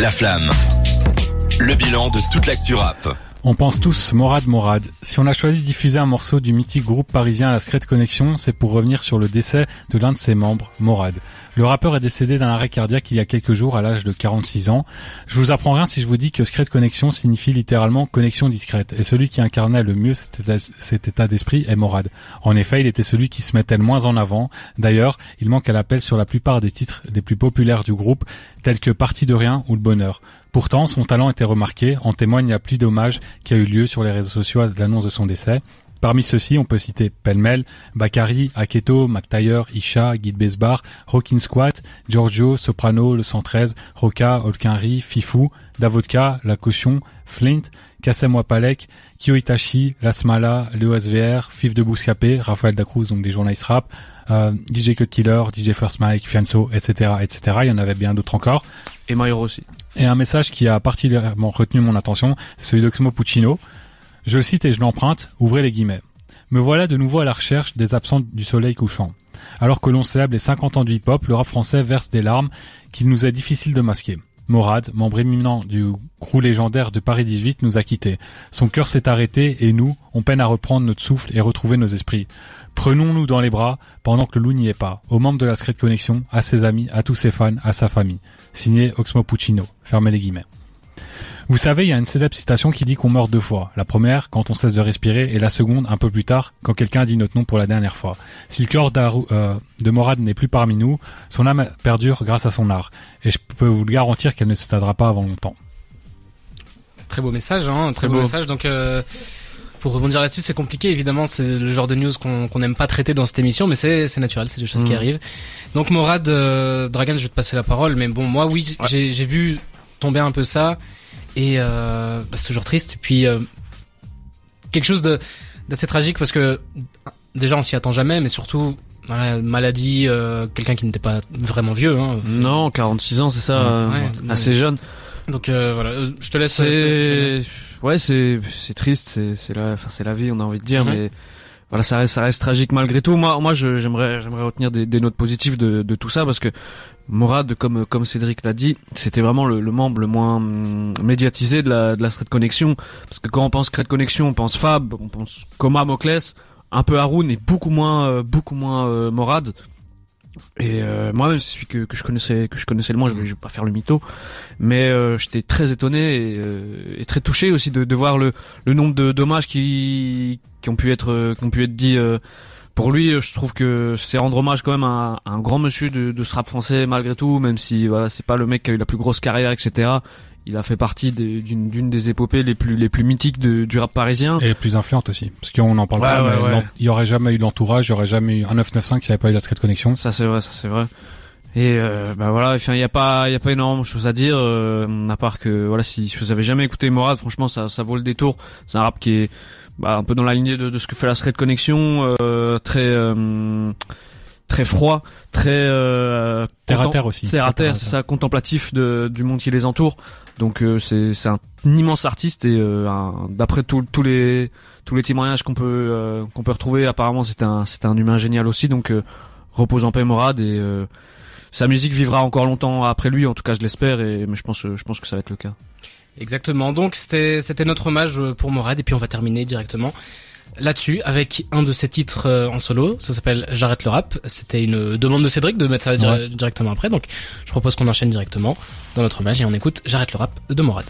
La Flamme. Le bilan de toute l'actu rap. On pense tous Morad Morad. Si on a choisi de diffuser un morceau du mythique groupe parisien La Secret Connection, c'est pour revenir sur le décès de l'un de ses membres, Morad. Le rappeur est décédé d'un arrêt cardiaque il y a quelques jours à l'âge de 46 ans. Je vous apprends rien si je vous dis que Secret Connection signifie littéralement connexion discrète. Et celui qui incarnait le mieux cet état, d'esprit est Morad. En effet, il était celui qui se mettait le moins en avant. D'ailleurs, il manque à l'appel sur la plupart des titres des plus populaires du groupe, tels que Partie de rien ou Le Bonheur. Pourtant, son talent était remarqué, en témoigne la pluie d'hommages qui a eu lieu sur les réseaux sociaux à l'annonce de son décès. Parmi ceux-ci, on peut citer Pelmel, Bakari, Aketo, McTyre, Isha, Guide Besbar, Rockin' Squat, Giorgio, Soprano, Le 113, Roca, Olkinri, Fifou, Davodka, La Caution, Flint, Kassem Wapalek, Kyo Itachi, Lasmala, Le SVR, Fif de Bouscapé, Raphaël Dacruz, donc des journalistes rap, euh, DJ Cut Killer, DJ First Mike, Fianso, etc., etc. Il y en avait bien d'autres encore. Et Mario aussi. Et un message qui a particulièrement retenu mon attention, c'est celui d'Oxmo Puccino. Je cite et je l'emprunte, ouvrez les guillemets. Me voilà de nouveau à la recherche des absents du soleil couchant. Alors que l'on célèbre les 50 ans du hip-hop, le rap français verse des larmes qu'il nous est difficile de masquer. Morad, membre éminent du crew légendaire de Paris 18, nous a quittés. Son cœur s'est arrêté et nous, on peine à reprendre notre souffle et retrouver nos esprits. Prenons-nous dans les bras pendant que le loup n'y est pas, aux membres de la Secret Connection, à ses amis, à tous ses fans, à sa famille. Signé Oxmo Puccino. Fermez les guillemets. Vous savez, il y a une célèbre citation qui dit qu'on meurt deux fois. La première, quand on cesse de respirer, et la seconde, un peu plus tard, quand quelqu'un dit notre nom pour la dernière fois. Si le corps euh, de Morad n'est plus parmi nous, son âme perdure grâce à son art. Et je peux vous le garantir qu'elle ne s'éteindra pas avant longtemps. Très beau message, hein, très, beau. message. Donc, euh, pour rebondir là-dessus, c'est compliqué. Évidemment, c'est le genre de news qu'on n'aime pas traiter dans cette émission, mais c'est naturel, c'est des choses qui mm. arrivent. Donc, Morad, euh, Dragan, je vais te passer la parole. Mais bon, moi, oui, j'ai vu tomber un peu ça. Et euh, bah, c'est toujours triste. Et puis euh, quelque chose de d'assez tragique parce que déjà on s'y attend jamais, mais surtout voilà, maladie, euh, quelqu'un qui n'était pas vraiment vieux. Hein, non, 46 ans, c'est ça, assez jeune. Donc voilà, je te laisse. C'est ouais, c'est c'est triste, c'est c'est la, enfin c'est la vie, on a envie de dire, mais voilà, ça reste, tragique malgré tout. Moi, moi, j'aimerais, j'aimerais retenir des, notes positives de, de tout ça parce que Morad, comme comme Cédric l'a dit, c'était vraiment le, membre le moins hum, médiatisé de la de la Street Connection. Parce que quand on pense Street Connection, on pense Fab, on pense Coma, Mocles, un peu Haroun et beaucoup moins euh, beaucoup moins euh, Morad. Et euh, moi-même, celui que, que je connaissais que je connaissais le moins, je vais, vais pas faire le mytho, mais euh, j'étais très étonné et, et, très touché aussi de, voir le, nombre de dommages qui qui ont pu être qui ont pu être dit pour lui, je trouve que c'est rendre hommage quand même à, un grand monsieur de, de, ce rap français malgré tout, même si voilà, c'est pas le mec qui a eu la plus grosse carrière, etc. Il a fait partie d'une des épopées les plus les plus mythiques de, du rap parisien et les plus influentes aussi, parce qu'on en parle pas. mais Il y aurait jamais eu l'entourage, il y aurait jamais eu un 995 qui avait pas eu la secret connexion. Ça c'est vrai, ça c'est vrai. Et euh, bah voilà, enfin il y a pas il y a pas énormément de choses à dire euh, à part que voilà si vous avez jamais écouté Morad, franchement ça ça vaut le détour. C'est un rap qui est bah, un peu dans la lignée de, de ce que fait la Street Connection, euh, très euh, très froid, très euh, terre à terre aussi. Terre à terre, c'est ça, contemplatif de, du monde qui les entoure. Donc euh, c'est c'est un immense artiste et euh, d'après tous les tous les témoignages qu'on peut qu'on peut retrouver, apparemment c'est un c'est un humain génial aussi. Donc repose en paix Morad et sa musique vivra encore longtemps après lui. En tout cas, je l'espère et mais je pense je pense que ça va être le cas. Exactement. Donc c'était c'était notre hommage euh, pour Morad et puis on va terminer directement là-dessus avec un de ses titres euh, en solo. Ça s'appelle J'arrête le rap. C'était une demande de Cédric de mettre ça directement après. Donc je propose qu'on enchaîne directement dans notre hommage et on écoute J'arrête le rap de Morad.